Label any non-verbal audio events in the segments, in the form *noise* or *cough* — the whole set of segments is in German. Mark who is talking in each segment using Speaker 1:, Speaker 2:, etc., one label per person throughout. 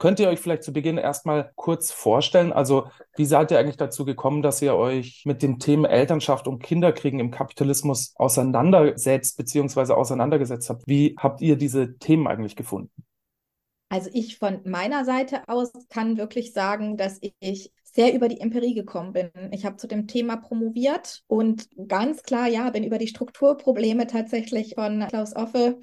Speaker 1: Könnt ihr euch vielleicht zu Beginn erstmal kurz vorstellen? Also, wie seid ihr eigentlich dazu gekommen, dass ihr euch mit dem Thema Elternschaft und Kinderkriegen im Kapitalismus auseinandersetzt bzw. auseinandergesetzt habt? Wie habt ihr diese Themen eigentlich gefunden?
Speaker 2: Also ich von meiner Seite aus kann wirklich sagen, dass ich sehr über die Empirie gekommen bin. Ich habe zu dem Thema promoviert und ganz klar, ja, bin über die Strukturprobleme tatsächlich von Klaus Offe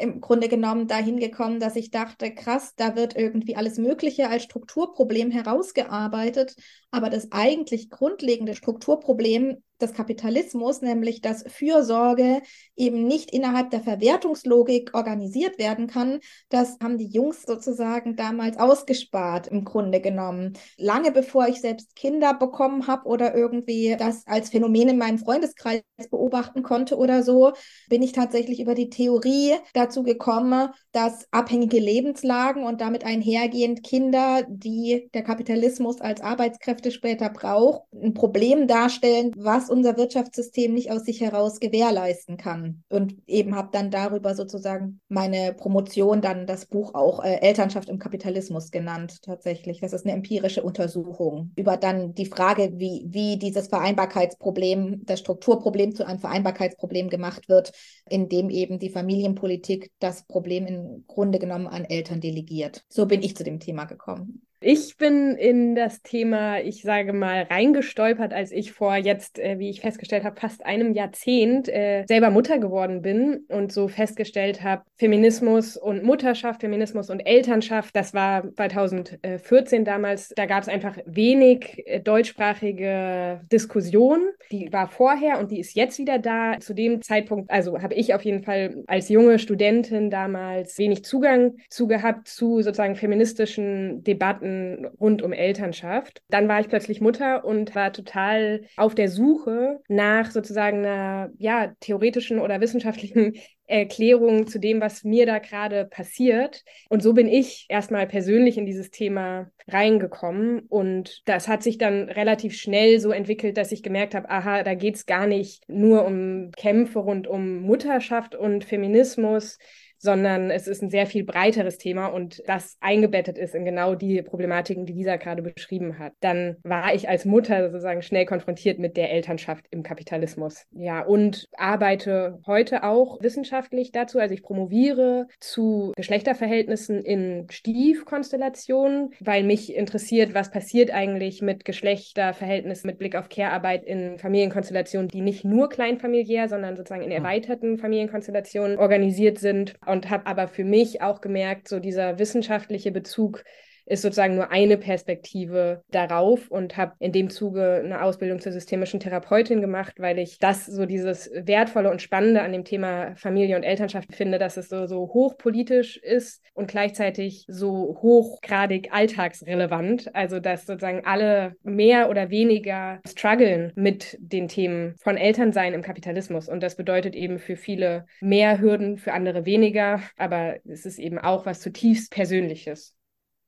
Speaker 2: im Grunde genommen dahin gekommen, dass ich dachte, krass, da wird irgendwie alles Mögliche als Strukturproblem herausgearbeitet, aber das eigentlich grundlegende Strukturproblem des Kapitalismus, nämlich dass Fürsorge eben nicht innerhalb der Verwertungslogik organisiert werden kann, das haben die Jungs sozusagen damals ausgespart im Grunde genommen. Lange bevor ich selbst Kinder bekommen habe oder irgendwie das als Phänomen in meinem Freundeskreis beobachten konnte oder so, bin ich tatsächlich über die Theorie dazu gekommen, dass abhängige Lebenslagen und damit einhergehend Kinder, die der Kapitalismus als Arbeitskräfte später braucht, ein Problem darstellen, was was unser Wirtschaftssystem nicht aus sich heraus gewährleisten kann. Und eben habe dann darüber sozusagen meine Promotion, dann das Buch auch äh, Elternschaft im Kapitalismus genannt, tatsächlich. Das ist eine empirische Untersuchung über dann die Frage, wie, wie dieses Vereinbarkeitsproblem, das Strukturproblem zu einem Vereinbarkeitsproblem gemacht wird, indem eben die Familienpolitik das Problem im Grunde genommen an Eltern delegiert. So bin ich zu dem Thema gekommen.
Speaker 3: Ich bin in das Thema, ich sage mal, reingestolpert, als ich vor jetzt, äh, wie ich festgestellt habe, fast einem Jahrzehnt äh, selber Mutter geworden bin und so festgestellt habe, Feminismus und Mutterschaft, Feminismus und Elternschaft, das war 2014 damals, da gab es einfach wenig äh, deutschsprachige Diskussion. Die war vorher und die ist jetzt wieder da. Zu dem Zeitpunkt, also habe ich auf jeden Fall als junge Studentin damals wenig Zugang zu gehabt zu sozusagen feministischen Debatten Debatten rund um Elternschaft. Dann war ich plötzlich Mutter und war total auf der Suche nach sozusagen einer ja, theoretischen oder wissenschaftlichen *laughs* Erklärung zu dem, was mir da gerade passiert. Und so bin ich erstmal persönlich in dieses Thema reingekommen. Und das hat sich dann relativ schnell so entwickelt, dass ich gemerkt habe, aha, da geht es gar nicht nur um Kämpfe rund um Mutterschaft und Feminismus, sondern es ist ein sehr viel breiteres Thema und das eingebettet ist in genau die Problematiken, die Lisa gerade beschrieben hat. Dann war ich als Mutter sozusagen schnell konfrontiert mit der Elternschaft im Kapitalismus. Ja, und arbeite heute auch wissenschaftlich dazu. Also ich promoviere zu Geschlechterverhältnissen in Stiefkonstellationen, weil mich interessiert, was passiert eigentlich mit Geschlechterverhältnissen mit Blick auf Care-Arbeit in Familienkonstellationen, die nicht nur kleinfamiliär, sondern sozusagen in hm. erweiterten Familienkonstellationen organisiert sind und habe aber für mich auch gemerkt, so dieser wissenschaftliche Bezug ist sozusagen nur eine Perspektive darauf und habe in dem Zuge eine Ausbildung zur systemischen Therapeutin gemacht, weil ich das so dieses Wertvolle und Spannende an dem Thema Familie und Elternschaft finde, dass es so, so hochpolitisch ist und gleichzeitig so hochgradig alltagsrelevant. Also dass sozusagen alle mehr oder weniger strugglen mit den Themen von Elternsein im Kapitalismus. Und das bedeutet eben für viele mehr Hürden, für andere weniger. Aber es ist eben auch was zutiefst Persönliches.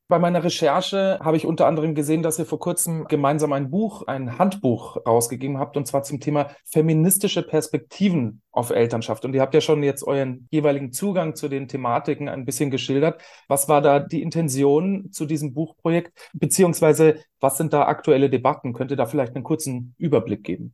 Speaker 1: Bei meiner Recherche habe ich unter anderem gesehen, dass ihr vor kurzem gemeinsam ein Buch, ein Handbuch rausgegeben habt, und zwar zum Thema feministische Perspektiven auf Elternschaft. Und ihr habt ja schon jetzt euren jeweiligen Zugang zu den Thematiken ein bisschen geschildert. Was war da die Intention zu diesem Buchprojekt? Beziehungsweise was sind da aktuelle Debatten? Könnt ihr da vielleicht einen kurzen Überblick geben?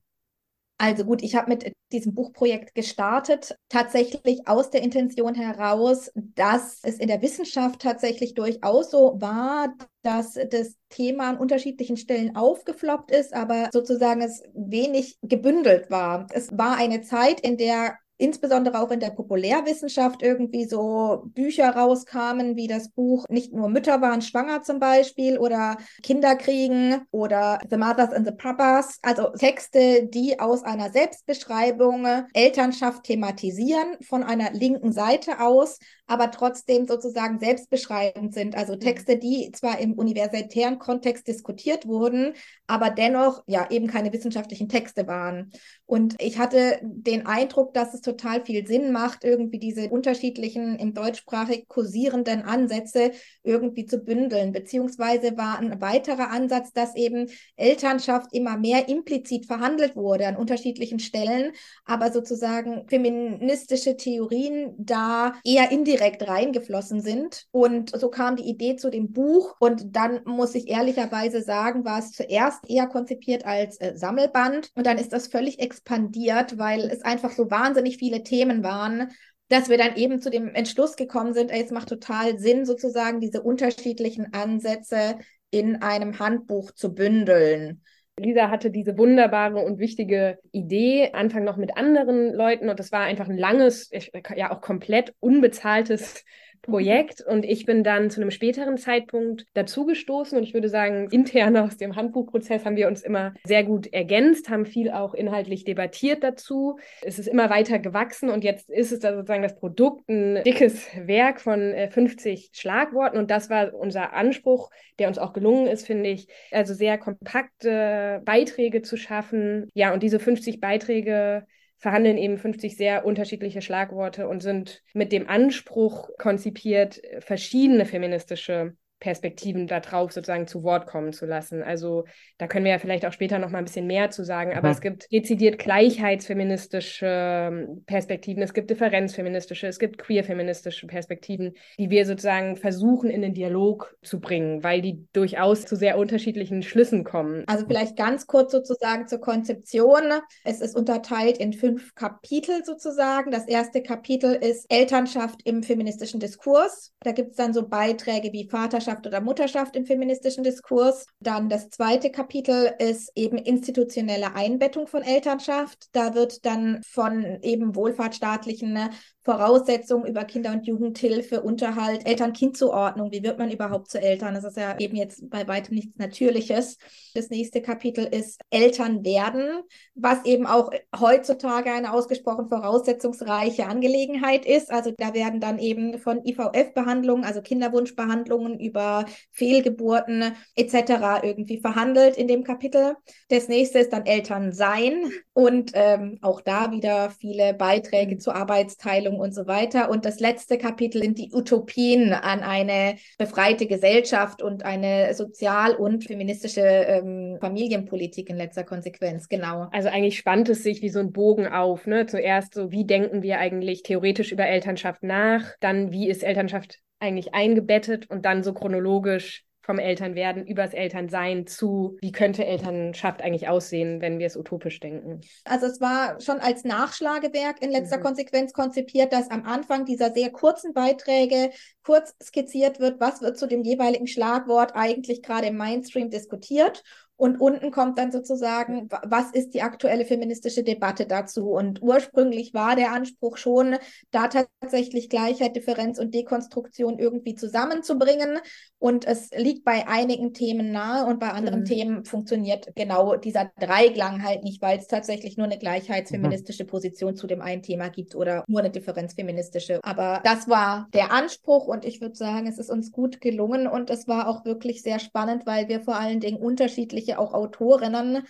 Speaker 2: Also gut, ich habe mit diesem Buchprojekt gestartet, tatsächlich aus der Intention heraus, dass es in der Wissenschaft tatsächlich durchaus so war, dass das Thema an unterschiedlichen Stellen aufgefloppt ist, aber sozusagen es wenig gebündelt war. Es war eine Zeit, in der insbesondere auch in der Populärwissenschaft irgendwie so Bücher rauskamen, wie das Buch Nicht nur Mütter waren schwanger zum Beispiel oder Kinderkriegen oder The Mothers and the Papas, also Texte, die aus einer Selbstbeschreibung Elternschaft thematisieren von einer linken Seite aus, aber trotzdem sozusagen selbstbeschreibend sind. Also Texte, die zwar im universitären Kontext diskutiert wurden, aber dennoch ja eben keine wissenschaftlichen Texte waren. Und ich hatte den Eindruck, dass es total viel Sinn macht, irgendwie diese unterschiedlichen im deutschsprachig kursierenden Ansätze irgendwie zu bündeln. Beziehungsweise war ein weiterer Ansatz, dass eben Elternschaft immer mehr implizit verhandelt wurde an unterschiedlichen Stellen, aber sozusagen feministische Theorien da eher indirekt indirekt reingeflossen sind. Und so kam die Idee zu dem Buch. Und dann muss ich ehrlicherweise sagen, war es zuerst eher konzipiert als äh, Sammelband. Und dann ist das völlig expandiert, weil es einfach so wahnsinnig viele Themen waren, dass wir dann eben zu dem Entschluss gekommen sind, ey, es macht total Sinn, sozusagen diese unterschiedlichen Ansätze in einem Handbuch zu bündeln.
Speaker 3: Lisa hatte diese wunderbare und wichtige Idee, Anfang noch mit anderen Leuten. Und das war einfach ein langes, ja auch komplett unbezahltes Projekt und ich bin dann zu einem späteren Zeitpunkt dazugestoßen und ich würde sagen, intern *laughs* aus dem Handbuchprozess haben wir uns immer sehr gut ergänzt, haben viel auch inhaltlich debattiert dazu. Es ist immer weiter gewachsen und jetzt ist es da sozusagen das Produkt, ein dickes Werk von 50 äh, Schlagworten und das war unser Anspruch, der uns auch gelungen ist, finde ich. Also sehr kompakte Beiträge zu schaffen. Ja, und diese 50 Beiträge verhandeln eben 50 sehr unterschiedliche Schlagworte und sind mit dem Anspruch konzipiert, verschiedene feministische Perspektiven darauf sozusagen zu Wort kommen zu lassen. Also da können wir ja vielleicht auch später noch mal ein bisschen mehr zu sagen, aber mhm. es gibt dezidiert gleichheitsfeministische ähm, Perspektiven, es gibt differenzfeministische, es gibt queerfeministische Perspektiven, die wir sozusagen versuchen in den Dialog zu bringen, weil die durchaus zu sehr unterschiedlichen Schlüssen kommen.
Speaker 2: Also vielleicht ganz kurz sozusagen zur Konzeption. Es ist unterteilt in fünf Kapitel sozusagen. Das erste Kapitel ist Elternschaft im feministischen Diskurs. Da gibt es dann so Beiträge wie Vaterschaft Vaterschaft oder Mutterschaft im feministischen Diskurs. Dann das zweite Kapitel ist eben institutionelle Einbettung von Elternschaft. Da wird dann von eben wohlfahrtsstaatlichen Voraussetzungen über Kinder- und Jugendhilfe, Unterhalt, Eltern-Kind-Zuordnung. Wie wird man überhaupt zu Eltern? Das ist ja eben jetzt bei weitem nichts Natürliches. Das nächste Kapitel ist Eltern werden, was eben auch heutzutage eine ausgesprochen voraussetzungsreiche Angelegenheit ist. Also da werden dann eben von IVF-Behandlungen, also Kinderwunschbehandlungen über Fehlgeburten etc. irgendwie verhandelt in dem Kapitel. Das nächste ist dann Eltern sein und ähm, auch da wieder viele Beiträge zur Arbeitsteilung Entwicklung und so weiter. Und das letzte Kapitel sind die Utopien an eine befreite Gesellschaft und eine sozial- und feministische ähm, Familienpolitik in letzter Konsequenz. Genau.
Speaker 3: Also eigentlich spannt es sich wie so ein Bogen auf. Ne? Zuerst so, wie denken wir eigentlich theoretisch über Elternschaft nach? Dann, wie ist Elternschaft eigentlich eingebettet und dann so chronologisch vom Elternwerden übers Elternsein zu, wie könnte Elternschaft eigentlich aussehen, wenn wir es utopisch denken?
Speaker 2: Also es war schon als Nachschlagewerk in letzter mhm. Konsequenz konzipiert, dass am Anfang dieser sehr kurzen Beiträge kurz skizziert wird, was wird zu dem jeweiligen Schlagwort eigentlich gerade im Mainstream diskutiert und unten kommt dann sozusagen, was ist die aktuelle feministische Debatte dazu? Und ursprünglich war der Anspruch schon, da tatsächlich Gleichheit, Differenz und Dekonstruktion irgendwie zusammenzubringen. Und es liegt bei einigen Themen nahe und bei anderen mhm. Themen funktioniert genau dieser Dreiklang halt nicht, weil es tatsächlich nur eine gleichheitsfeministische mhm. Position zu dem einen Thema gibt oder nur eine differenzfeministische. Aber das war der Anspruch und ich würde sagen, es ist uns gut gelungen und es war auch wirklich sehr spannend, weil wir vor allen Dingen unterschiedliche unterschiedliche auch Autorinnen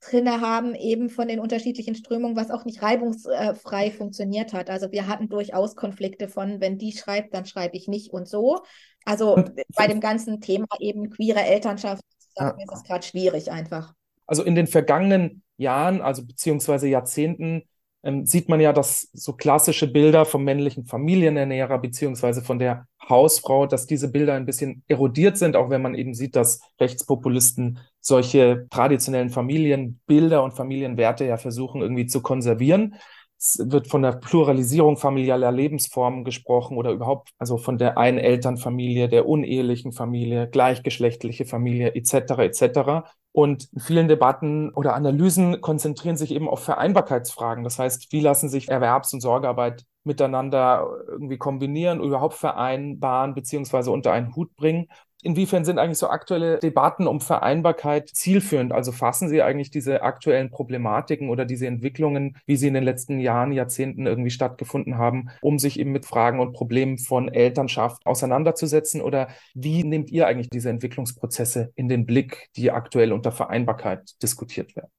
Speaker 2: drinne haben, eben von den unterschiedlichen Strömungen, was auch nicht reibungsfrei funktioniert hat. Also wir hatten durchaus Konflikte von, wenn die schreibt, dann schreibe ich nicht und so. Also und, bei dem ganzen Thema eben queere Elternschaft ja. ist es gerade schwierig einfach.
Speaker 1: Also in den vergangenen Jahren, also beziehungsweise Jahrzehnten, ähm, sieht man ja, dass so klassische Bilder vom männlichen Familienernährer beziehungsweise von der Hausfrau, dass diese Bilder ein bisschen erodiert sind, auch wenn man eben sieht, dass Rechtspopulisten solche traditionellen Familienbilder und Familienwerte ja versuchen irgendwie zu konservieren. Es wird von der Pluralisierung familiärer Lebensformen gesprochen oder überhaupt, also von der Einelternfamilie, der unehelichen Familie, gleichgeschlechtliche Familie etc. etc. Und vielen Debatten oder Analysen konzentrieren sich eben auf Vereinbarkeitsfragen. Das heißt, wie lassen sich Erwerbs- und Sorgearbeit miteinander irgendwie kombinieren, überhaupt vereinbaren beziehungsweise unter einen Hut bringen. Inwiefern sind eigentlich so aktuelle Debatten um Vereinbarkeit zielführend? Also fassen Sie eigentlich diese aktuellen Problematiken oder diese Entwicklungen, wie sie in den letzten Jahren, Jahrzehnten irgendwie stattgefunden haben, um sich eben mit Fragen und Problemen von Elternschaft auseinanderzusetzen? Oder wie nehmt ihr eigentlich diese Entwicklungsprozesse in den Blick, die aktuell unter Vereinbarkeit diskutiert werden?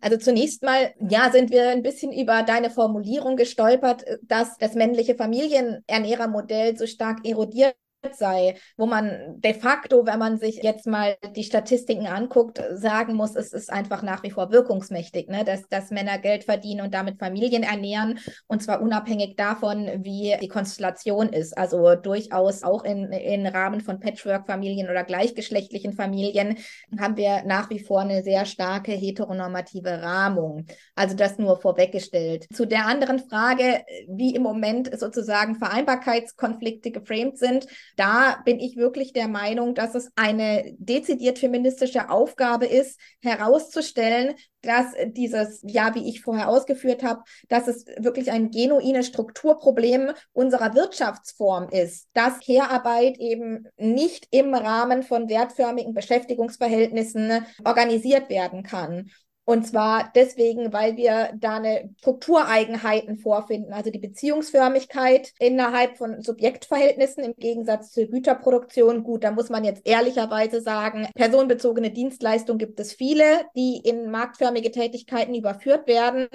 Speaker 2: Also zunächst mal, ja, sind wir ein bisschen über deine Formulierung gestolpert, dass das männliche Familienernährermodell so stark erodiert sei, wo man de facto, wenn man sich jetzt mal die Statistiken anguckt, sagen muss, es ist einfach nach wie vor wirkungsmächtig, ne? dass, dass Männer Geld verdienen und damit Familien ernähren und zwar unabhängig davon, wie die Konstellation ist. Also durchaus auch in, in Rahmen von Patchwork-Familien oder gleichgeschlechtlichen Familien haben wir nach wie vor eine sehr starke heteronormative Rahmung. Also das nur vorweggestellt. Zu der anderen Frage, wie im Moment sozusagen Vereinbarkeitskonflikte geframed sind, da bin ich wirklich der Meinung, dass es eine dezidiert feministische Aufgabe ist, herauszustellen, dass dieses, ja, wie ich vorher ausgeführt habe, dass es wirklich ein genuines Strukturproblem unserer Wirtschaftsform ist, dass Care-Arbeit eben nicht im Rahmen von wertförmigen Beschäftigungsverhältnissen organisiert werden kann. Und zwar deswegen, weil wir da eine Struktureigenheiten vorfinden, also die Beziehungsförmigkeit innerhalb von Subjektverhältnissen im Gegensatz zur Güterproduktion. Gut, da muss man jetzt ehrlicherweise sagen, personenbezogene Dienstleistungen gibt es viele, die in marktförmige Tätigkeiten überführt werden.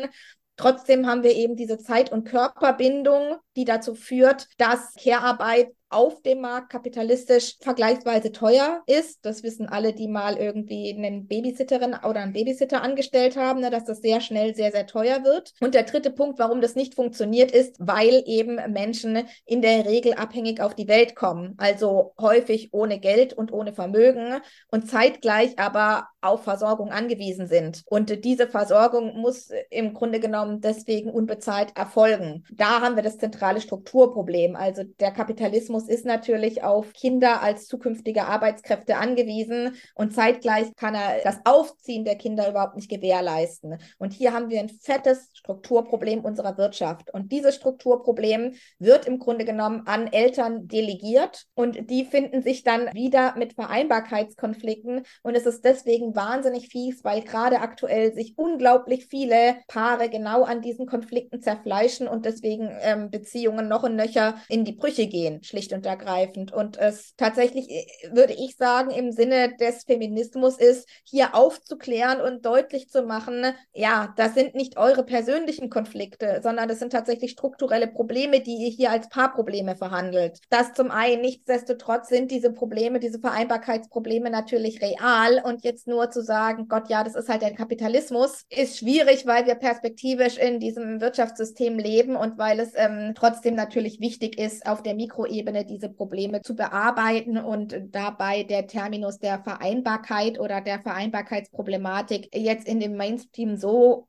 Speaker 2: Trotzdem haben wir eben diese Zeit- und Körperbindung, die dazu führt, dass Care-Arbeit auf dem Markt kapitalistisch vergleichsweise teuer ist. Das wissen alle, die mal irgendwie eine Babysitterin oder einen Babysitter angestellt haben, ne, dass das sehr schnell sehr, sehr teuer wird. Und der dritte Punkt, warum das nicht funktioniert, ist, weil eben Menschen in der Regel abhängig auf die Welt kommen. Also häufig ohne Geld und ohne Vermögen und zeitgleich aber auf Versorgung angewiesen sind. Und diese Versorgung muss im Grunde genommen deswegen unbezahlt erfolgen. Da haben wir das zentrale Strukturproblem. Also der Kapitalismus ist natürlich auf Kinder als zukünftige Arbeitskräfte angewiesen und zeitgleich kann er das Aufziehen der Kinder überhaupt nicht gewährleisten. Und hier haben wir ein fettes Strukturproblem unserer Wirtschaft. Und dieses Strukturproblem wird im Grunde genommen an Eltern delegiert und die finden sich dann wieder mit Vereinbarkeitskonflikten. Und es ist deswegen wahnsinnig fies, weil gerade aktuell sich unglaublich viele Paare genau an diesen Konflikten zerfleischen und deswegen ähm, Beziehungen noch und nöcher in die Brüche gehen, schlicht und ergreifend. Und es tatsächlich, äh, würde ich sagen, im Sinne des Feminismus ist, hier aufzuklären und deutlich zu machen, ja, das sind nicht eure persönlichen Konflikte, sondern das sind tatsächlich strukturelle Probleme, die ihr hier als Paarprobleme verhandelt. Das zum einen, nichtsdestotrotz sind diese Probleme, diese Vereinbarkeitsprobleme natürlich real und jetzt nur zu sagen, Gott, ja, das ist halt der Kapitalismus, ist schwierig, weil wir perspektivisch in diesem Wirtschaftssystem leben und weil es ähm, trotzdem natürlich wichtig ist, auf der Mikroebene diese Probleme zu bearbeiten und dabei der Terminus der Vereinbarkeit oder der Vereinbarkeitsproblematik jetzt in dem Mainstream so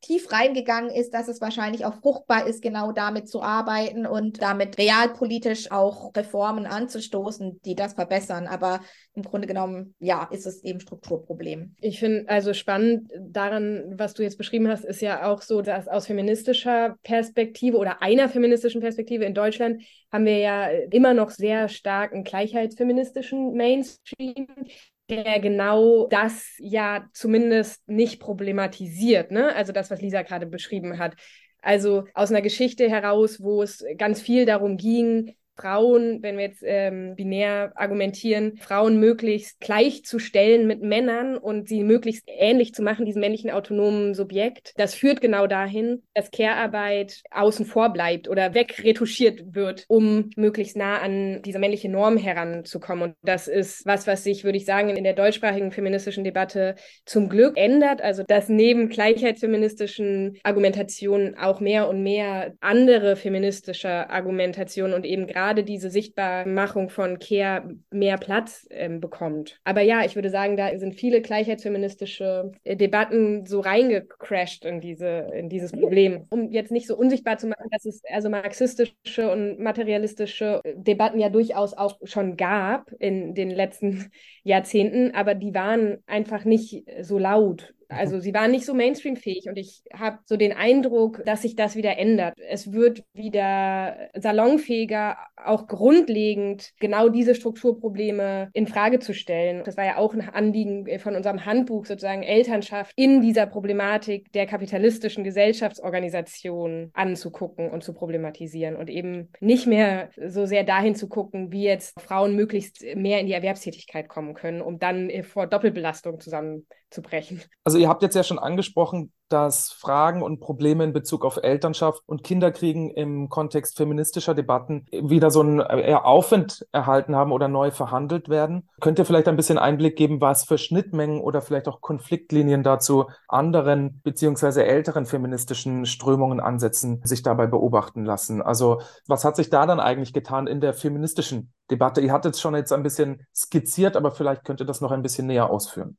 Speaker 2: tief reingegangen ist, dass es wahrscheinlich auch fruchtbar ist, genau damit zu arbeiten und damit realpolitisch auch Reformen anzustoßen, die das verbessern. Aber im Grunde genommen, ja, ist es eben Strukturproblem.
Speaker 3: Ich finde also spannend daran, was du jetzt beschrieben hast, ist ja auch so, dass aus feministischer Perspektive oder einer feministischen Perspektive in Deutschland haben wir ja immer noch sehr starken gleichheitsfeministischen Mainstream, der genau das ja zumindest nicht problematisiert, ne? Also das, was Lisa gerade beschrieben hat. Also aus einer Geschichte heraus, wo es ganz viel darum ging, Frauen, wenn wir jetzt ähm, binär argumentieren, Frauen möglichst gleichzustellen mit Männern und sie möglichst ähnlich zu machen, diesem männlichen autonomen Subjekt. Das führt genau dahin, dass Care-Arbeit außen vor bleibt oder wegretuschiert wird, um möglichst nah an diese männliche Norm heranzukommen. Und das ist was, was sich, würde ich sagen, in der deutschsprachigen feministischen Debatte zum Glück ändert. Also, dass neben gleichheitsfeministischen Argumentationen auch mehr und mehr andere feministische Argumentationen und eben gerade gerade diese Sichtbarmachung von Care mehr Platz ähm, bekommt. Aber ja, ich würde sagen, da sind viele gleichheitsfeministische äh, Debatten so reingecrashed in, diese, in dieses Problem. Um jetzt nicht so unsichtbar zu machen, dass es also marxistische und materialistische äh, Debatten ja durchaus auch schon gab in den letzten *laughs* Jahrzehnten, aber die waren einfach nicht so laut also sie waren nicht so mainstreamfähig und ich habe so den Eindruck, dass sich das wieder ändert. Es wird wieder salonfähiger, auch grundlegend genau diese Strukturprobleme in Frage zu stellen. Das war ja auch ein Anliegen von unserem Handbuch sozusagen Elternschaft in dieser Problematik der kapitalistischen Gesellschaftsorganisation anzugucken und zu problematisieren und eben nicht mehr so sehr dahin zu gucken, wie jetzt Frauen möglichst mehr in die Erwerbstätigkeit kommen können, um dann vor Doppelbelastung zusammen zu brechen.
Speaker 1: Also ihr habt jetzt ja schon angesprochen, dass Fragen und Probleme in Bezug auf Elternschaft und Kinderkriegen im Kontext feministischer Debatten wieder so einen eher Aufwind erhalten haben oder neu verhandelt werden. Könnt ihr vielleicht ein bisschen Einblick geben, was für Schnittmengen oder vielleicht auch Konfliktlinien dazu anderen beziehungsweise älteren feministischen Strömungen, Ansätzen sich dabei beobachten lassen? Also was hat sich da dann eigentlich getan in der feministischen Debatte? Ihr hattet es schon jetzt ein bisschen skizziert, aber vielleicht könnt ihr das noch ein bisschen näher ausführen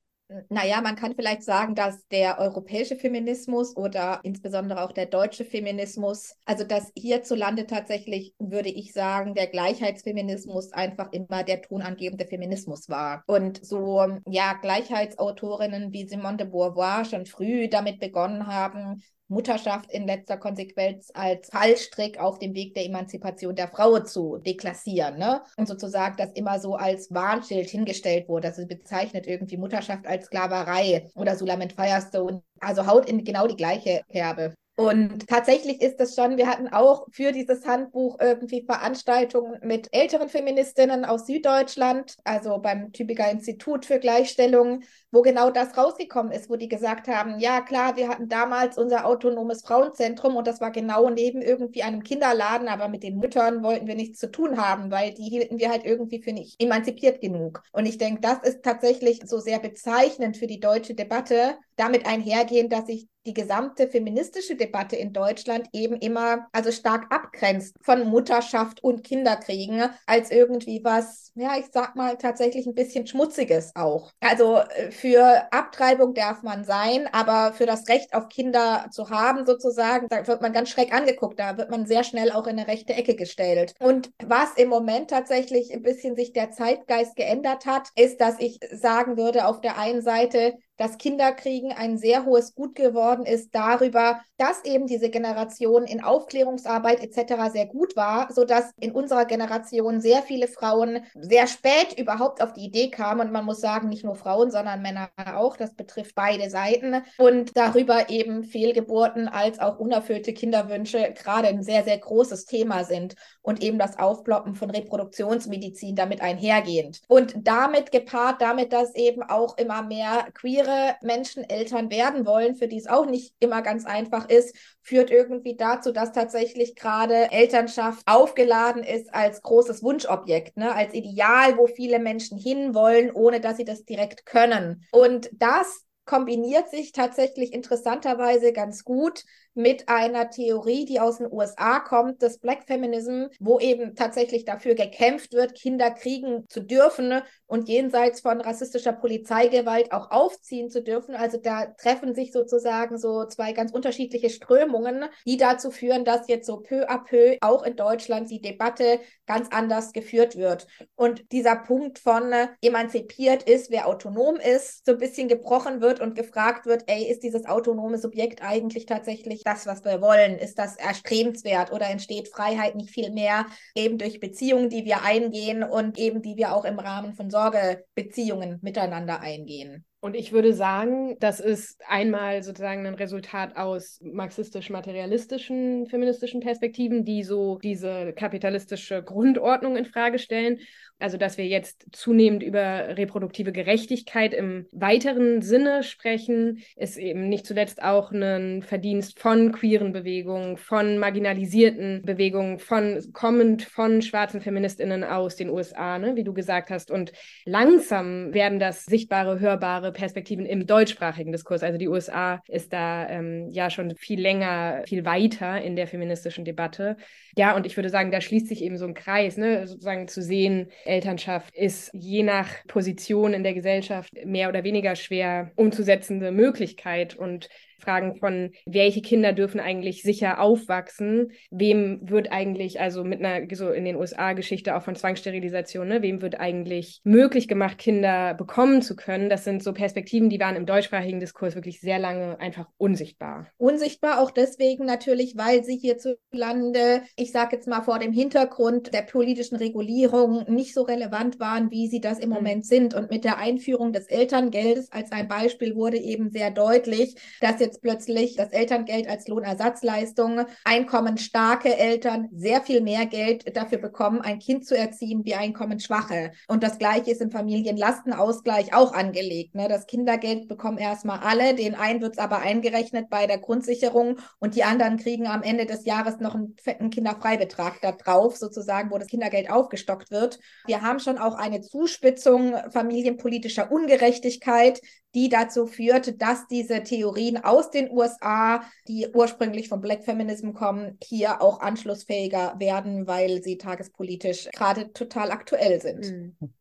Speaker 2: naja, man kann vielleicht sagen, dass der europäische Feminismus oder insbesondere auch der deutsche Feminismus, also dass hierzulande tatsächlich, würde ich sagen, der Gleichheitsfeminismus einfach immer der tonangebende Feminismus war. Und so, ja, Gleichheitsautorinnen wie Simone de Beauvoir schon früh damit begonnen haben, Mutterschaft in letzter Konsequenz als Fallstrick auf dem Weg der Emanzipation der Frau zu deklassieren. Ne? Und sozusagen das immer so als Warnschild hingestellt wurde. Also bezeichnet irgendwie Mutterschaft als Sklaverei oder Sulamit Firestone. Also haut in genau die gleiche Kerbe. Und tatsächlich ist das schon, wir hatten auch für dieses Handbuch irgendwie Veranstaltungen mit älteren Feministinnen aus Süddeutschland, also beim Tübinger Institut für Gleichstellung, wo genau das rausgekommen ist, wo die gesagt haben, ja klar, wir hatten damals unser autonomes Frauenzentrum und das war genau neben irgendwie einem Kinderladen, aber mit den Müttern wollten wir nichts zu tun haben, weil die hielten wir halt irgendwie für nicht emanzipiert genug. Und ich denke, das ist tatsächlich so sehr bezeichnend für die deutsche Debatte, damit einhergehend, dass sich die gesamte feministische Debatte in Deutschland eben immer also stark abgrenzt von Mutterschaft und Kinderkriegen als irgendwie was, ja, ich sag mal tatsächlich ein bisschen schmutziges auch. Also äh, für Abtreibung darf man sein, aber für das Recht auf Kinder zu haben sozusagen, da wird man ganz schräg angeguckt, da wird man sehr schnell auch in eine rechte Ecke gestellt. Und was im Moment tatsächlich ein bisschen sich der Zeitgeist geändert hat, ist, dass ich sagen würde, auf der einen Seite, dass Kinderkriegen ein sehr hohes Gut geworden ist darüber, dass eben diese Generation in Aufklärungsarbeit etc. sehr gut war, sodass in unserer Generation sehr viele Frauen sehr spät überhaupt auf die Idee kamen und man muss sagen, nicht nur Frauen, sondern Männer auch, das betrifft beide Seiten und darüber eben Fehlgeburten als auch unerfüllte Kinderwünsche gerade ein sehr, sehr großes Thema sind und eben das Aufploppen von Reproduktionsmedizin damit einhergehend. Und damit gepaart, damit, dass eben auch immer mehr queere andere Menschen Eltern werden wollen, für die es auch nicht immer ganz einfach ist, führt irgendwie dazu, dass tatsächlich gerade Elternschaft aufgeladen ist als großes Wunschobjekt, ne? als Ideal, wo viele Menschen hinwollen, ohne dass sie das direkt können. Und das kombiniert sich tatsächlich interessanterweise ganz gut mit einer Theorie, die aus den USA kommt, des Black Feminism, wo eben tatsächlich dafür gekämpft wird, Kinder kriegen zu dürfen und jenseits von rassistischer Polizeigewalt auch aufziehen zu dürfen. Also da treffen sich sozusagen so zwei ganz unterschiedliche Strömungen, die dazu führen, dass jetzt so peu à peu auch in Deutschland die Debatte ganz anders geführt wird. Und dieser Punkt von äh, emanzipiert ist, wer autonom ist, so ein bisschen gebrochen wird und gefragt wird, ey, ist dieses autonome Subjekt eigentlich tatsächlich wirklich das, was wir wollen? Ist das erstrebenswert oder entsteht Freiheit nicht viel mehr eben durch Beziehungen, die wir eingehen und eben die wir auch im Rahmen von Sorgebeziehungen miteinander eingehen?
Speaker 3: Und ich würde sagen, das ist einmal sozusagen ein Resultat aus marxistisch-materialistischen feministischen Perspektiven, die so diese kapitalistische Grundordnung in Frage stellen also dass wir jetzt zunehmend über reproduktive Gerechtigkeit im weiteren Sinne sprechen, ist eben nicht zuletzt auch ein Verdienst von queeren Bewegungen, von marginalisierten Bewegungen, von kommend von schwarzen Feministinnen aus den USA, ne, wie du gesagt hast. Und langsam werden das sichtbare, hörbare Perspektiven im deutschsprachigen Diskurs. Also die USA ist da ähm, ja schon viel länger, viel weiter in der feministischen Debatte. Ja, und ich würde sagen, da schließt sich eben so ein Kreis, ne, sozusagen zu sehen, Elternschaft ist je nach Position in der Gesellschaft mehr oder weniger schwer umzusetzende Möglichkeit und Fragen von, welche Kinder dürfen eigentlich sicher aufwachsen, wem wird eigentlich, also mit einer, so in den USA-Geschichte auch von Zwangssterilisation, ne, wem wird eigentlich möglich gemacht, Kinder bekommen zu können. Das sind so Perspektiven, die waren im deutschsprachigen Diskurs wirklich sehr lange einfach unsichtbar.
Speaker 2: Unsichtbar auch deswegen natürlich, weil sie hierzulande, ich sage jetzt mal vor dem Hintergrund der politischen Regulierung nicht so relevant waren, wie sie das im mhm. Moment sind. Und mit der Einführung des Elterngeldes als ein Beispiel wurde eben sehr deutlich, dass jetzt jetzt plötzlich das Elterngeld als Lohnersatzleistung. Einkommensstarke Eltern sehr viel mehr Geld dafür bekommen, ein Kind zu erziehen wie einkommensschwache. Und das Gleiche ist im Familienlastenausgleich auch angelegt. Ne? Das Kindergeld bekommen erstmal alle, den einen wird es aber eingerechnet bei der Grundsicherung und die anderen kriegen am Ende des Jahres noch einen fetten Kinderfreibetrag da drauf, sozusagen, wo das Kindergeld aufgestockt wird. Wir haben schon auch eine Zuspitzung familienpolitischer Ungerechtigkeit, die dazu führt, dass diese Theorien aus den USA, die ursprünglich vom Black Feminism kommen, hier auch anschlussfähiger werden, weil sie tagespolitisch gerade total aktuell sind. Mhm.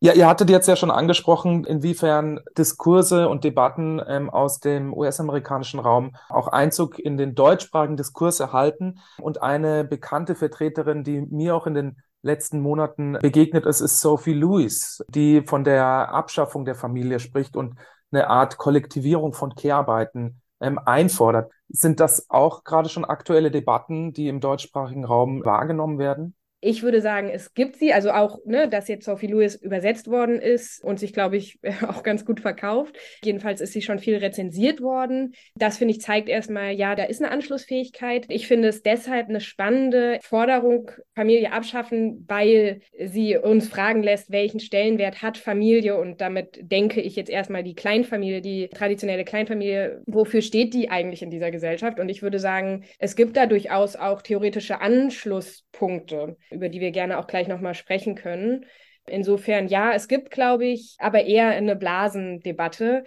Speaker 1: Ja, ihr hattet jetzt ja schon angesprochen, inwiefern Diskurse und Debatten ähm, aus dem US-amerikanischen Raum auch Einzug in den deutschsprachigen Diskurs erhalten. Und eine bekannte Vertreterin, die mir auch in den letzten Monaten begegnet ist, ist Sophie Lewis, die von der Abschaffung der Familie spricht und eine Art Kollektivierung von Kehrarbeiten ähm, einfordert. Sind das auch gerade schon aktuelle Debatten, die im deutschsprachigen Raum wahrgenommen werden?
Speaker 3: Ich würde sagen, es gibt sie, also auch, ne, dass jetzt Sophie Lewis übersetzt worden ist und sich, glaube ich, *laughs* auch ganz gut verkauft. Jedenfalls ist sie schon viel rezensiert worden. Das, finde ich, zeigt erstmal, ja, da ist eine Anschlussfähigkeit. Ich finde es deshalb eine spannende Forderung, Familie abschaffen, weil sie uns fragen lässt, welchen Stellenwert hat Familie und damit denke ich jetzt erstmal die Kleinfamilie, die traditionelle Kleinfamilie, wofür steht die eigentlich in dieser Gesellschaft? Und ich würde sagen, es gibt da durchaus auch theoretische Anschlusspunkte über die wir gerne auch gleich nochmal sprechen können. Insofern, ja, es gibt, glaube ich, aber eher eine Blasendebatte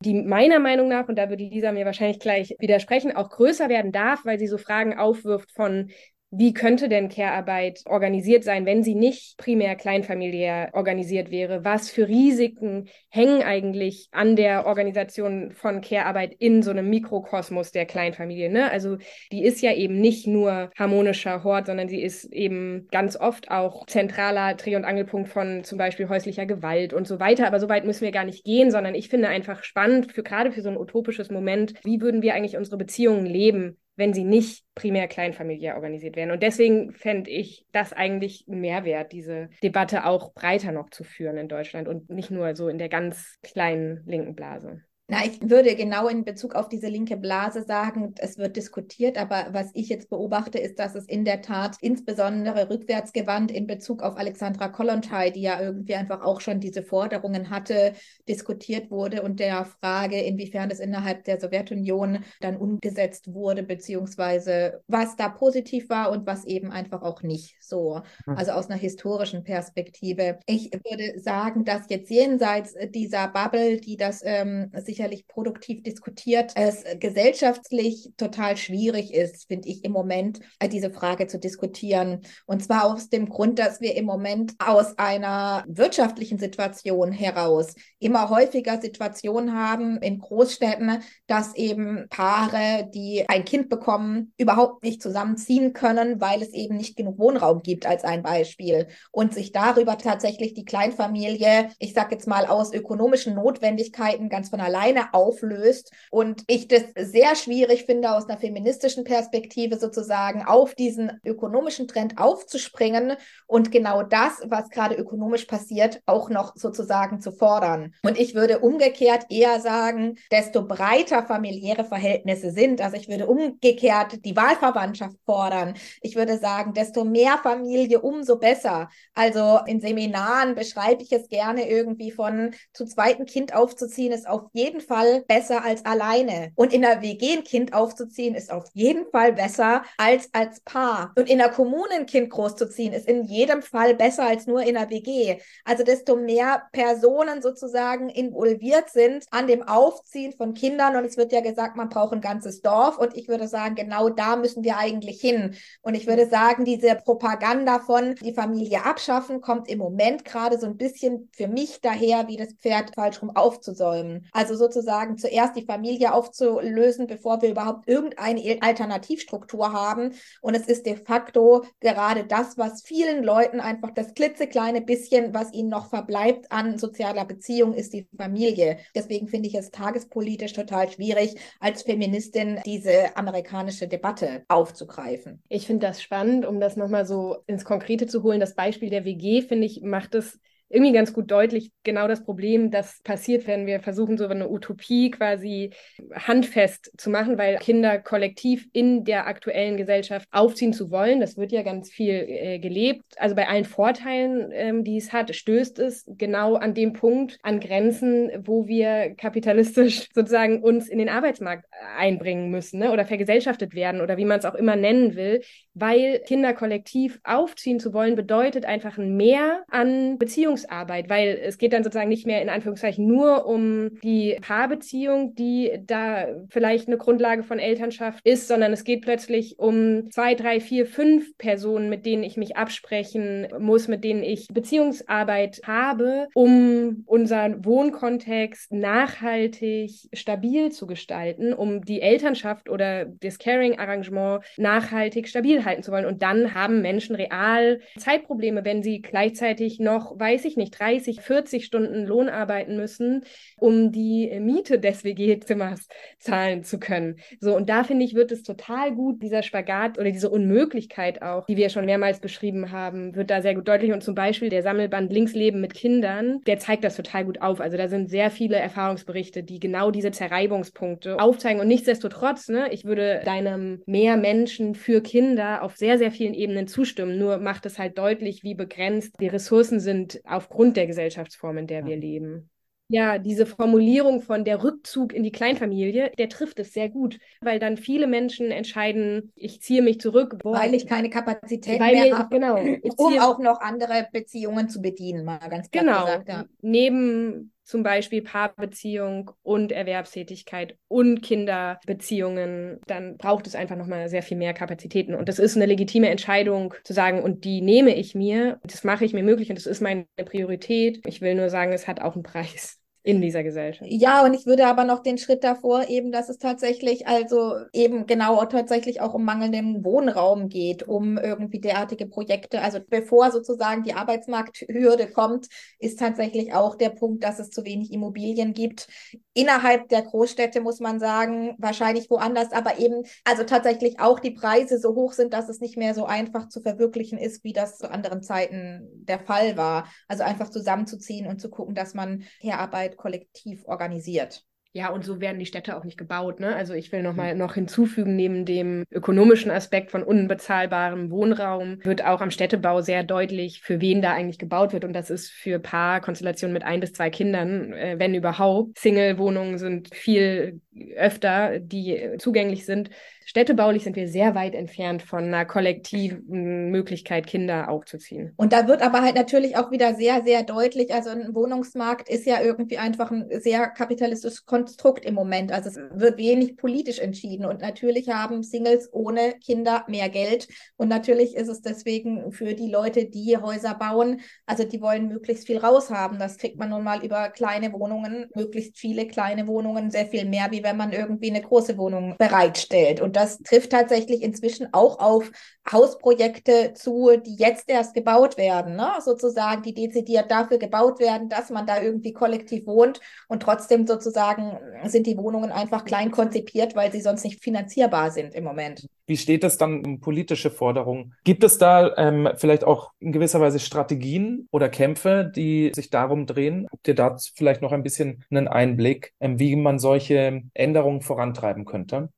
Speaker 3: die meiner Meinung nach, und da würde Lisa mir wahrscheinlich gleich widersprechen, auch größer werden darf, weil sie so Fragen aufwirft von, wie könnte denn Care-Arbeit organisiert sein, wenn sie nicht primär kleinfamiliär organisiert wäre? Was für Risiken hängen eigentlich an der Organisation von Care-Arbeit in so einem Mikrokosmos der Kleinfamilie? Ne? Also die ist ja eben nicht nur harmonischer Hort, sondern sie ist eben ganz oft auch zentraler Dreh- und Angelpunkt von zum Beispiel häuslicher Gewalt und so weiter. Aber so weit müssen wir gar nicht gehen, sondern ich finde einfach spannend, für gerade für so ein utopisches Moment, wie würden wir eigentlich unsere Beziehungen leben, wenn sie nicht primär kleinfamiliär organisiert werden. Und deswegen fände ich das eigentlich ein Mehrwert, diese Debatte auch breiter noch zu führen in Deutschland und nicht nur so in der ganz kleinen linken Blase.
Speaker 2: Na, ich würde genau in Bezug auf diese linke Blase sagen, es wird diskutiert, aber was ich jetzt beobachte, ist, dass es in der Tat insbesondere rückwärtsgewandt in Bezug auf Alexandra Kollontai, die ja irgendwie einfach auch schon diese Forderungen hatte, diskutiert wurde und der Frage, inwiefern es innerhalb der Sowjetunion dann umgesetzt wurde, beziehungsweise was da positiv war und was eben einfach auch nicht so. Hm. Also aus einer historischen Perspektive. Ich würde sagen, dass jetzt jenseits dieser Bubble, die das ähm, sich sicherlich produktiv diskutiert, es gesellschaftlich total schwierig ist, finde ich im Moment, diese Frage zu diskutieren. Und zwar aus dem Grund, dass wir im Moment aus einer wirtschaftlichen Situation heraus immer häufiger Situationen haben in Großstädten, dass eben Paare, die ein Kind bekommen, überhaupt nicht zusammenziehen können, weil es eben nicht genug Wohnraum gibt, als ein Beispiel. Und sich darüber tatsächlich die Kleinfamilie, ich sage jetzt mal aus ökonomischen Notwendigkeiten ganz von allein alleine auflöst. Und ich das sehr schwierig finde, aus einer feministischen Perspektive sozusagen auf diesen ökonomischen Trend aufzuspringen und genau das, was gerade ökonomisch passiert, auch noch sozusagen zu fordern. Und ich würde umgekehrt eher sagen, desto breiter familiäre Verhältnisse sind, also ich würde umgekehrt die Wahlverwandtschaft fordern. Ich würde sagen, desto mehr Familie, umso besser. Also in Seminaren beschreibe ich es gerne irgendwie von zu zweiten Kind aufzuziehen, ist auf jeden jeden Fall besser als alleine. Und in der WG ein Kind aufzuziehen, ist auf jeden Fall besser als als Paar. Und in der Kommune ein Kind großzuziehen, ist in jedem Fall besser als nur in der WG. Also desto mehr Personen sozusagen involviert sind an dem Aufziehen von Kindern. Und es wird ja gesagt, man braucht ein ganzes Dorf. Und ich würde sagen, genau da müssen wir eigentlich hin. Und ich würde sagen, diese Propaganda von die Familie abschaffen kommt im Moment gerade so ein bisschen für mich daher, wie das Pferd falsch rum aufzusäumen. Also so sozusagen zuerst die Familie aufzulösen, bevor wir überhaupt irgendeine Alternativstruktur haben. Und es ist de facto gerade das, was vielen Leuten einfach das klitzekleine bisschen, was ihnen noch verbleibt an sozialer Beziehung, ist die Familie. Deswegen finde ich es tagespolitisch total schwierig, als Feministin diese amerikanische Debatte aufzugreifen.
Speaker 3: Ich finde das spannend, um das nochmal so ins Konkrete zu holen. Das Beispiel der WG, finde ich, macht es irgendwie ganz gut deutlich genau das Problem, das passiert, wenn wir versuchen, so eine Utopie quasi handfest zu machen, weil Kinder kollektiv in der aktuellen Gesellschaft aufziehen zu wollen. Das wird ja ganz viel äh, gelebt. Also bei allen Vorteilen, ähm, die es hat, stößt es genau an dem Punkt, an Grenzen, wo wir kapitalistisch *laughs* sozusagen uns in den Arbeitsmarkt einbringen müssen ne? oder vergesellschaftet werden oder wie man es auch immer nennen will, weil Kinder kollektiv aufziehen zu wollen, bedeutet einfach ein Mehr an Beziehungsarbeit, weil es geht dann sozusagen nicht mehr in Anführungszeichen nur um die Paarbeziehung, die da vielleicht eine Grundlage von Elternschaft ist, sondern es geht plötzlich um zwei, drei, vier, fünf Personen, mit denen ich mich absprechen muss, mit denen ich Beziehungsarbeit habe, um unseren Wohnkontext nachhaltig stabil zu gestalten, um die Elternschaft oder das Caring-Arrangement nachhaltig stabil halten zu wollen. Und dann haben Menschen real Zeitprobleme, wenn sie gleichzeitig noch, weiß ich nicht, 30, 40 Stunden Lohn arbeiten müssen, um die Miete des WG-Zimmers zahlen zu können. So, und da finde ich, wird es total gut, dieser Spagat oder diese Unmöglichkeit auch, die wir schon mehrmals beschrieben haben, wird da sehr gut deutlich. Und zum Beispiel der Sammelband Linksleben mit Kindern, der zeigt das total gut auf. Also da sind sehr viele Erfahrungsberichte, die genau diese Zerreibungspunkte aufzeigen. Und nichtsdestotrotz, ne, ich würde deinem mehr Menschen für Kinder auf sehr, sehr vielen Ebenen zustimmen. Nur macht es halt deutlich, wie begrenzt die Ressourcen sind aufgrund der Gesellschaftsform, in der wir leben. Ja, diese Formulierung von der Rückzug in die Kleinfamilie, der trifft es sehr gut, weil dann viele Menschen entscheiden, ich ziehe mich zurück.
Speaker 2: Boah, weil ich keine Kapazität mehr habe, genau, um auch noch andere Beziehungen zu bedienen, mal ganz klar
Speaker 3: genau, gesagt. Ja. Neben zum Beispiel Paarbeziehung und Erwerbstätigkeit und Kinderbeziehungen, dann braucht es einfach nochmal sehr viel mehr Kapazitäten. Und das ist eine legitime Entscheidung zu sagen, und die nehme ich mir, das mache ich mir möglich und das ist meine Priorität. Ich will nur sagen, es hat auch einen Preis in dieser Gesellschaft.
Speaker 2: Ja, und ich würde aber noch den Schritt davor eben, dass es tatsächlich also eben genau tatsächlich auch um mangelnden Wohnraum geht, um irgendwie derartige Projekte. Also bevor sozusagen die Arbeitsmarkthürde kommt, ist tatsächlich auch der Punkt, dass es zu wenig Immobilien gibt. Innerhalb der Großstädte muss man sagen, wahrscheinlich woanders, aber eben also tatsächlich auch die Preise so hoch sind, dass es nicht mehr so einfach zu verwirklichen ist, wie das zu anderen Zeiten der Fall war. Also einfach zusammenzuziehen und zu gucken, dass man Herarbeit kollektiv organisiert.
Speaker 3: Ja, und so werden die Städte auch nicht gebaut. Ne? Also ich will noch mal noch hinzufügen, neben dem ökonomischen Aspekt von unbezahlbarem Wohnraum wird auch am Städtebau sehr deutlich, für wen da eigentlich gebaut wird. Und das ist für Paarkonstellationen mit ein bis zwei Kindern, äh, wenn überhaupt. Single-Wohnungen sind viel öfter, die zugänglich sind. Städtebaulich sind wir sehr weit entfernt von einer kollektiven Möglichkeit, Kinder aufzuziehen.
Speaker 2: Und da wird aber halt natürlich auch wieder sehr, sehr deutlich, also ein Wohnungsmarkt ist ja irgendwie einfach ein sehr kapitalistisches Konstrukt im Moment. Also es wird wenig politisch entschieden. Und natürlich haben Singles ohne Kinder mehr Geld. Und natürlich ist es deswegen für die Leute, die Häuser bauen, also die wollen möglichst viel raushaben. Das kriegt man nun mal über kleine Wohnungen, möglichst viele kleine Wohnungen, sehr viel mehr, wie wenn man irgendwie eine große Wohnung bereitstellt. Und das trifft tatsächlich inzwischen auch auf Hausprojekte zu, die jetzt erst gebaut werden, ne? sozusagen, die dezidiert dafür gebaut werden, dass man da irgendwie kollektiv wohnt und trotzdem sozusagen sind die Wohnungen einfach klein konzipiert, weil sie sonst nicht finanzierbar sind im Moment.
Speaker 1: Wie steht es dann um politische Forderungen? Gibt es da ähm, vielleicht auch in gewisser Weise Strategien oder Kämpfe, die sich darum drehen? Habt ihr da vielleicht noch ein bisschen einen Einblick, ähm, wie man solche Änderungen vorantreiben könnte?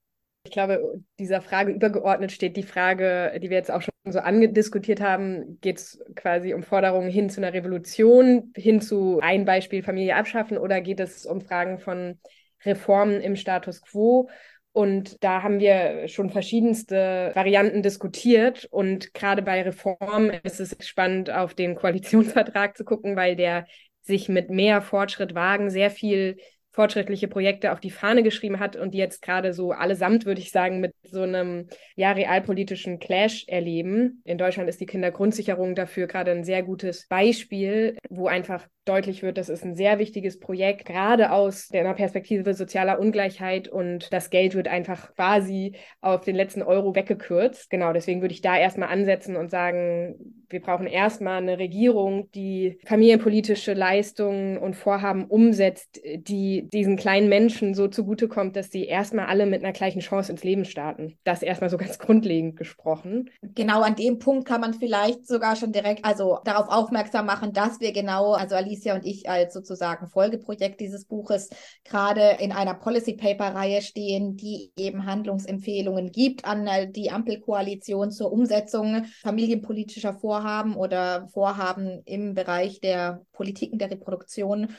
Speaker 3: Ich glaube, dieser Frage übergeordnet steht die Frage, die wir jetzt auch schon so angediskutiert haben, geht es quasi um Forderungen hin zu einer Revolution, hin zu ein Beispiel Familie abschaffen oder geht es um Fragen von Reformen im Status quo? Und da haben wir schon verschiedenste Varianten diskutiert. Und gerade bei Reformen ist es spannend, auf den Koalitionsvertrag zu gucken, weil der sich mit mehr Fortschritt wagen sehr viel fortschrittliche Projekte auf die Fahne geschrieben hat und die jetzt gerade so allesamt, würde ich sagen, mit so einem ja realpolitischen Clash erleben. In Deutschland ist die Kindergrundsicherung dafür gerade ein sehr gutes Beispiel, wo einfach deutlich wird, das ist ein sehr wichtiges Projekt, gerade aus der Perspektive sozialer Ungleichheit und das Geld wird einfach quasi auf den letzten Euro weggekürzt. Genau, deswegen würde ich da erstmal ansetzen und sagen, wir brauchen erstmal eine Regierung, die familienpolitische Leistungen und Vorhaben umsetzt, die diesen kleinen Menschen so zugutekommt, dass sie erstmal alle mit einer gleichen Chance ins Leben starten. Das erstmal so ganz *laughs* grundlegend gesprochen.
Speaker 2: Genau an dem Punkt kann man vielleicht sogar schon direkt also darauf aufmerksam machen, dass wir genau, also Alicia und ich als sozusagen Folgeprojekt dieses Buches gerade in einer Policy Paper Reihe stehen, die eben Handlungsempfehlungen gibt an die Ampelkoalition zur Umsetzung familienpolitischer Vorhaben oder Vorhaben im Bereich der Politiken der Reproduktion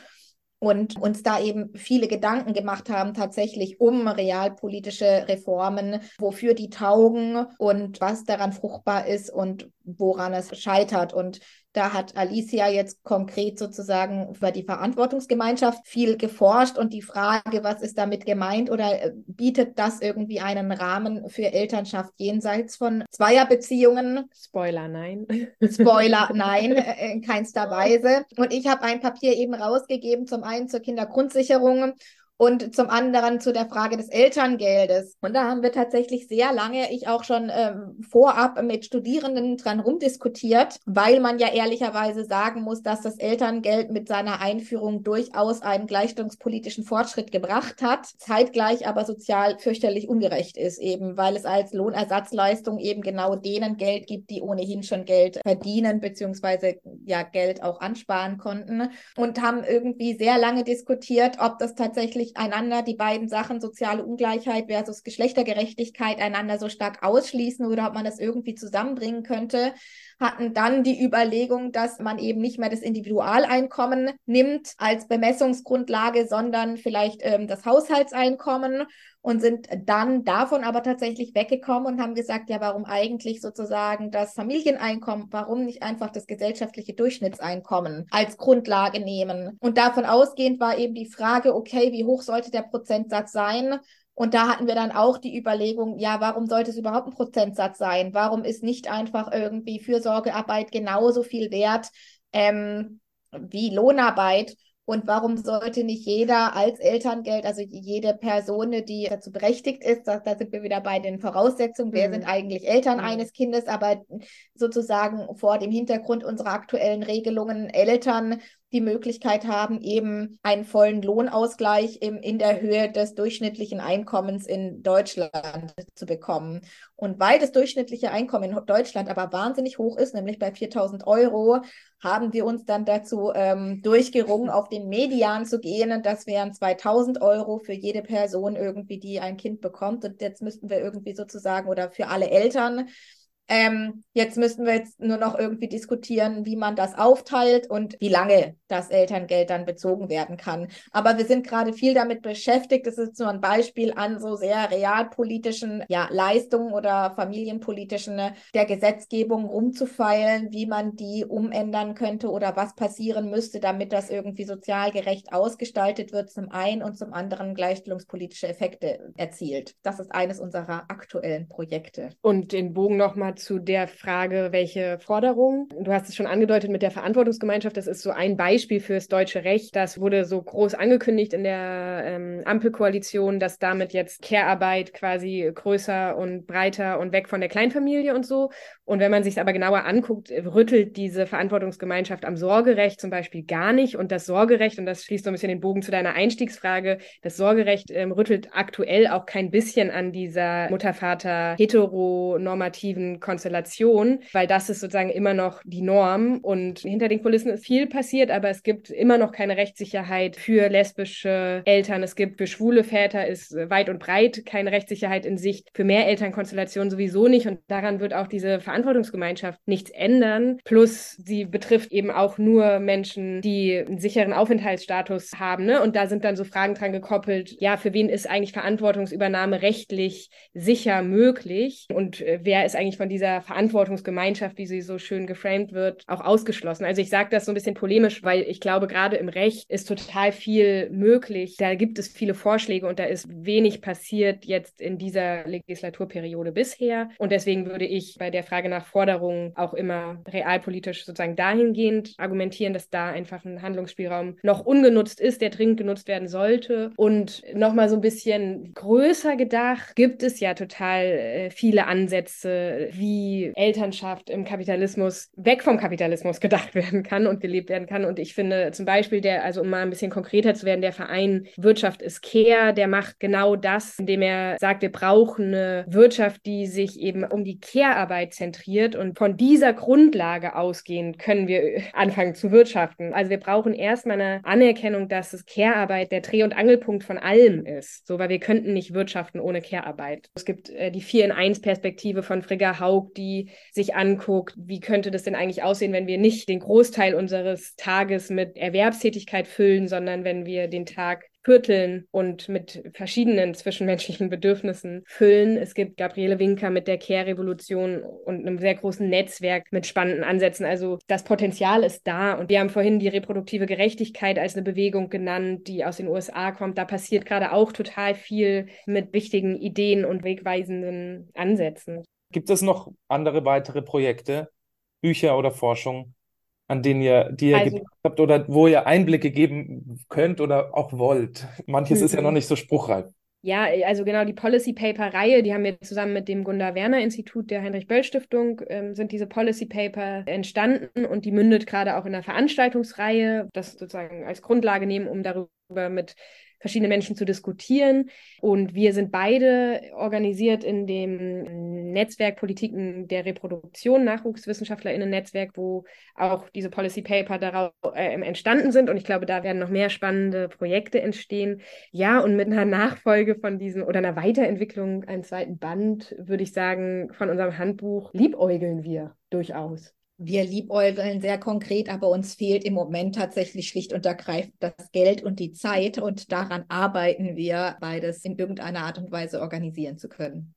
Speaker 2: und uns da eben viele Gedanken gemacht haben, tatsächlich um realpolitische Reformen, wofür die taugen und was daran fruchtbar ist und woran es scheitert. Und da hat Alicia jetzt konkret sozusagen über die Verantwortungsgemeinschaft viel geforscht und die Frage, was ist damit gemeint oder äh, bietet das irgendwie einen Rahmen für Elternschaft jenseits von Zweierbeziehungen?
Speaker 3: Spoiler, nein.
Speaker 2: Spoiler, nein, *laughs* äh, in keinster Weise. Und ich habe ein Papier eben rausgegeben, zum einen zur Kindergrundsicherung und zum anderen zu der Frage des Elterngeldes. Und da haben wir tatsächlich sehr lange, ich auch schon ähm, vorab mit Studierenden dran rumdiskutiert, weil man ja ehrlicherweise sagen muss, dass das Elterngeld mit seiner Einführung durchaus einen gleichstellungspolitischen Fortschritt gebracht hat, zeitgleich aber sozial fürchterlich ungerecht ist, eben weil es als Lohnersatzleistung eben genau denen Geld gibt, die ohnehin schon Geld verdienen, beziehungsweise ja Geld auch ansparen konnten und haben irgendwie sehr lange diskutiert, ob das tatsächlich einander die beiden Sachen soziale Ungleichheit versus Geschlechtergerechtigkeit einander so stark ausschließen oder ob man das irgendwie zusammenbringen könnte, hatten dann die Überlegung, dass man eben nicht mehr das Individualeinkommen nimmt als Bemessungsgrundlage, sondern vielleicht ähm, das Haushaltseinkommen und sind dann davon aber tatsächlich weggekommen und haben gesagt, ja, warum eigentlich sozusagen das Familieneinkommen, warum nicht einfach das gesellschaftliche Durchschnittseinkommen als Grundlage nehmen? Und davon ausgehend war eben die Frage, okay, wie hoch sollte der Prozentsatz sein? Und da hatten wir dann auch die Überlegung, ja, warum sollte es überhaupt ein Prozentsatz sein? Warum ist nicht einfach irgendwie Fürsorgearbeit genauso viel wert ähm, wie Lohnarbeit? Und warum sollte nicht jeder als Elterngeld, also jede Person, die dazu berechtigt ist, da, da sind wir wieder bei den Voraussetzungen, wer mhm. sind eigentlich Eltern mhm. eines Kindes, aber sozusagen vor dem Hintergrund unserer aktuellen Regelungen Eltern die Möglichkeit haben, eben einen vollen Lohnausgleich im, in der Höhe des durchschnittlichen Einkommens in Deutschland zu bekommen. Und weil das durchschnittliche Einkommen in Deutschland aber wahnsinnig hoch ist, nämlich bei 4000 Euro, haben wir uns dann dazu ähm, durchgerungen, auf den Median zu gehen. Und das wären 2000 Euro für jede Person irgendwie, die ein Kind bekommt. Und jetzt müssten wir irgendwie sozusagen oder für alle Eltern ähm, jetzt müssen wir jetzt nur noch irgendwie diskutieren, wie man das aufteilt und wie lange das Elterngeld dann bezogen werden kann. Aber wir sind gerade viel damit beschäftigt. Das ist nur ein Beispiel an so sehr realpolitischen ja, Leistungen oder familienpolitischen äh, der Gesetzgebung rumzufeilen, wie man die umändern könnte oder was passieren müsste, damit das irgendwie sozial gerecht ausgestaltet wird, zum einen und zum anderen gleichstellungspolitische Effekte erzielt. Das ist eines unserer aktuellen Projekte.
Speaker 3: Und den Bogen nochmal zu der Frage, welche Forderungen. Du hast es schon angedeutet mit der Verantwortungsgemeinschaft. Das ist so ein Beispiel fürs deutsche Recht. Das wurde so groß angekündigt in der ähm, Ampelkoalition, dass damit jetzt Care-Arbeit quasi größer und breiter und weg von der Kleinfamilie und so. Und wenn man sich es aber genauer anguckt, rüttelt diese Verantwortungsgemeinschaft am Sorgerecht zum Beispiel gar nicht. Und das Sorgerecht, und das schließt so ein bisschen den Bogen zu deiner Einstiegsfrage, das Sorgerecht ähm, rüttelt aktuell auch kein bisschen an dieser Mutter-Vater-heteronormativen Konstellation, weil das ist sozusagen immer noch die Norm und hinter den Kulissen ist viel passiert, aber es gibt immer noch keine Rechtssicherheit für lesbische Eltern. Es gibt für schwule Väter ist weit und breit keine Rechtssicherheit in Sicht, für mehr Elternkonstellationen sowieso nicht und daran wird auch diese Verantwortungsgemeinschaft nichts ändern. Plus sie betrifft eben auch nur Menschen, die einen sicheren Aufenthaltsstatus haben. Ne? Und da sind dann so Fragen dran gekoppelt, ja, für wen ist eigentlich Verantwortungsübernahme rechtlich sicher möglich und äh, wer ist eigentlich von dieser Verantwortungsgemeinschaft, wie sie so schön geframed wird, auch ausgeschlossen. Also ich sage das so ein bisschen polemisch, weil ich glaube, gerade im Recht ist total viel möglich. Da gibt es viele Vorschläge und da ist wenig passiert jetzt in dieser Legislaturperiode bisher. Und deswegen würde ich bei der Frage nach Forderungen auch immer realpolitisch sozusagen dahingehend argumentieren, dass da einfach ein Handlungsspielraum noch ungenutzt ist, der dringend genutzt werden sollte. Und nochmal so ein bisschen größer gedacht, gibt es ja total äh, viele Ansätze, wie Elternschaft im Kapitalismus weg vom Kapitalismus gedacht *laughs* werden kann und gelebt werden kann. Und ich finde zum Beispiel der, also um mal ein bisschen konkreter zu werden, der Verein Wirtschaft ist Care, der macht genau das, indem er sagt, wir brauchen eine Wirtschaft, die sich eben um die Care-Arbeit zentriert und von dieser Grundlage ausgehend können wir *laughs* anfangen zu wirtschaften. Also wir brauchen erstmal eine Anerkennung, dass es Care-Arbeit der Dreh- und Angelpunkt von allem ist. So, weil wir könnten nicht wirtschaften ohne Care-Arbeit. Es gibt äh, die 4 in 1 Perspektive von Frigga Haug, die sich anguckt, wie könnte das denn eigentlich aussehen, wenn wir nicht den Großteil unseres Tages mit Erwerbstätigkeit füllen, sondern wenn wir den Tag vierteln und mit verschiedenen zwischenmenschlichen Bedürfnissen füllen. Es gibt Gabriele Winker mit der Care-Revolution und einem sehr großen Netzwerk mit spannenden Ansätzen. Also das Potenzial ist da. Und wir haben vorhin die reproduktive Gerechtigkeit als eine Bewegung genannt, die aus den USA kommt. Da passiert gerade auch total viel mit wichtigen Ideen und wegweisenden Ansätzen.
Speaker 1: Gibt es noch andere weitere Projekte, Bücher oder Forschung, an denen ihr, die ihr also, habt oder wo ihr Einblicke geben könnt oder auch wollt? Manches ist ja noch mhm. nicht so spruchreif.
Speaker 3: Ja, also genau die Policy Paper Reihe, die haben wir zusammen mit dem Gunda Werner Institut der Heinrich Böll Stiftung ähm, sind diese Policy Paper entstanden und die mündet gerade auch in einer Veranstaltungsreihe, das sozusagen als Grundlage nehmen, um darüber mit verschiedene Menschen zu diskutieren. Und wir sind beide organisiert in dem Netzwerk Politiken der Reproduktion, NachwuchswissenschaftlerInnen-Netzwerk, wo auch diese Policy Paper darauf äh, entstanden sind. Und ich glaube, da werden noch mehr spannende Projekte entstehen. Ja, und mit einer Nachfolge von diesem oder einer Weiterentwicklung, einem zweiten Band, würde ich sagen, von unserem Handbuch liebäugeln wir durchaus.
Speaker 2: Wir liebäugeln sehr konkret, aber uns fehlt im Moment tatsächlich schlicht und ergreifend das Geld und die Zeit und daran arbeiten wir, beides in irgendeiner Art und Weise organisieren zu können.